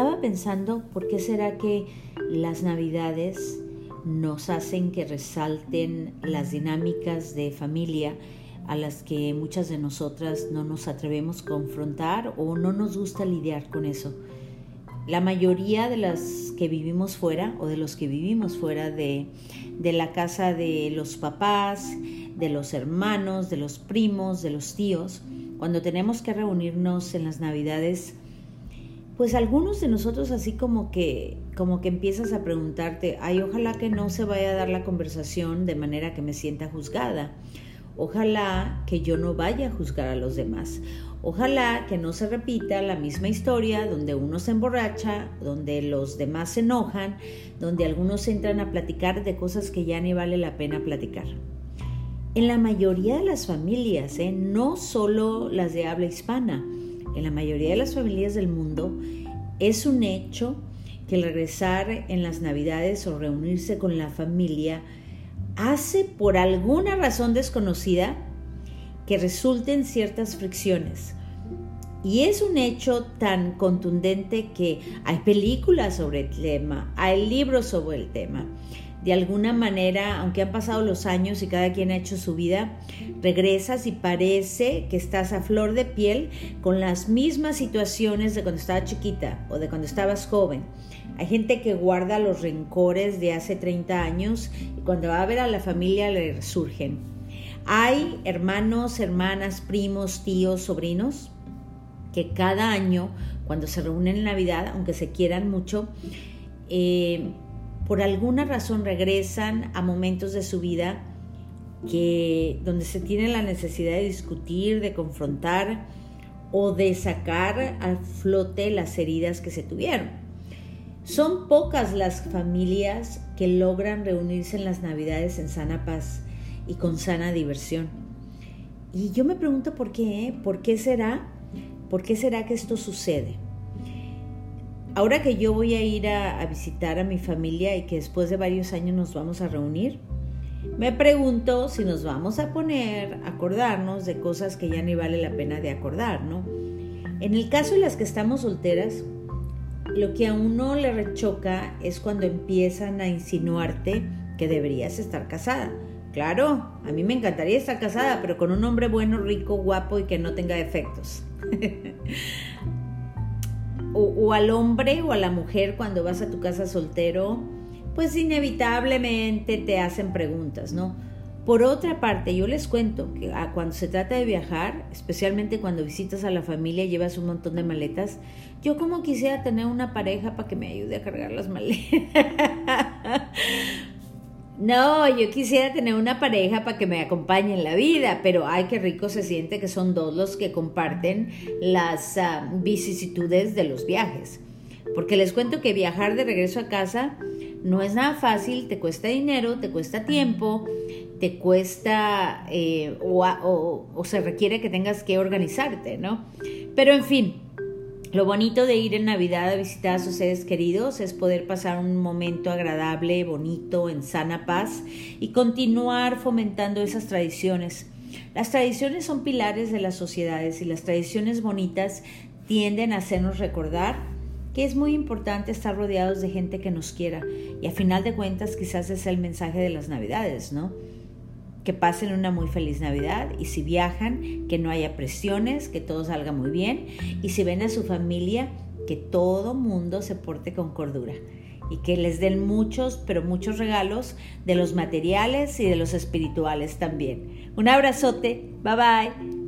estaba pensando, ¿por qué será que las navidades nos hacen que resalten las dinámicas de familia a las que muchas de nosotras no nos atrevemos a confrontar o no nos gusta lidiar con eso? La mayoría de las que vivimos fuera o de los que vivimos fuera de, de la casa de los papás, de los hermanos, de los primos, de los tíos, cuando tenemos que reunirnos en las navidades, pues algunos de nosotros así como que como que empiezas a preguntarte, ay, ojalá que no se vaya a dar la conversación de manera que me sienta juzgada. Ojalá que yo no vaya a juzgar a los demás. Ojalá que no se repita la misma historia donde uno se emborracha, donde los demás se enojan, donde algunos entran a platicar de cosas que ya ni vale la pena platicar. En la mayoría de las familias, ¿eh? no solo las de habla hispana, en la mayoría de las familias del mundo, es un hecho que el regresar en las navidades o reunirse con la familia hace por alguna razón desconocida que resulten ciertas fricciones. Y es un hecho tan contundente que hay películas sobre el tema, hay libros sobre el tema de alguna manera, aunque han pasado los años y cada quien ha hecho su vida, regresas y parece que estás a flor de piel con las mismas situaciones de cuando estaba chiquita o de cuando estabas joven. Hay gente que guarda los rencores de hace 30 años y cuando va a ver a la familia le resurgen. Hay hermanos, hermanas, primos, tíos, sobrinos que cada año, cuando se reúnen en Navidad, aunque se quieran mucho, eh, por alguna razón regresan a momentos de su vida que donde se tiene la necesidad de discutir, de confrontar o de sacar al flote las heridas que se tuvieron. Son pocas las familias que logran reunirse en las Navidades en sana paz y con sana diversión. Y yo me pregunto por qué, ¿por qué será? ¿Por qué será que esto sucede? Ahora que yo voy a ir a, visitar a mi familia y que después de varios años nos vamos a reunir, me pregunto si nos vamos a poner a acordarnos de cosas que ya ni vale la pena de acordar, ¿no? En el caso de las que estamos solteras, lo que a uno le rechoca es cuando empiezan a insinuarte que deberías estar casada. Claro, a mí me encantaría estar casada, pero con un hombre bueno, rico, guapo y que no tenga defectos. o, al hombre o a la mujer cuando vas a tu casa soltero, pues inevitablemente te hacen preguntas, ¿no? Por otra parte, yo les cuento que ah, cuando se trata de viajar, especialmente cuando visitas a la familia y llevas un montón de maletas, yo como quisiera tener una pareja para que me ayude a cargar las maletas. No, yo quisiera tener una pareja para que me acompañe en la vida, pero ay, qué rico se siente que son dos los que comparten las ah, vicisitudes de los viajes. Porque les cuento que viajar de regreso a casa no es nada fácil, te cuesta dinero, te cuesta tiempo, te cuesta eh, o, o se requiere que tengas que organizarte, ¿no? Pero en fin, lo bonito de ir en Navidad a visitar a sus seres queridos es poder pasar un momento agradable, bonito, en sana paz y continuar fomentando esas tradiciones. Las tradiciones son pilares de las sociedades y las tradiciones bonitas tienden a hacernos recordar que es muy importante estar rodeados de gente que nos quiera y a final de cuentas quizás es el mensaje de las Navidades, ¿no? Que pasen una muy feliz Navidad y si viajan, que no haya presiones, que todo salga muy bien y si ven a su familia, que todo mundo se porte con cordura y que les den muchos, pero muchos regalos de los materiales y de los espirituales también. Un abrazote, bye bye.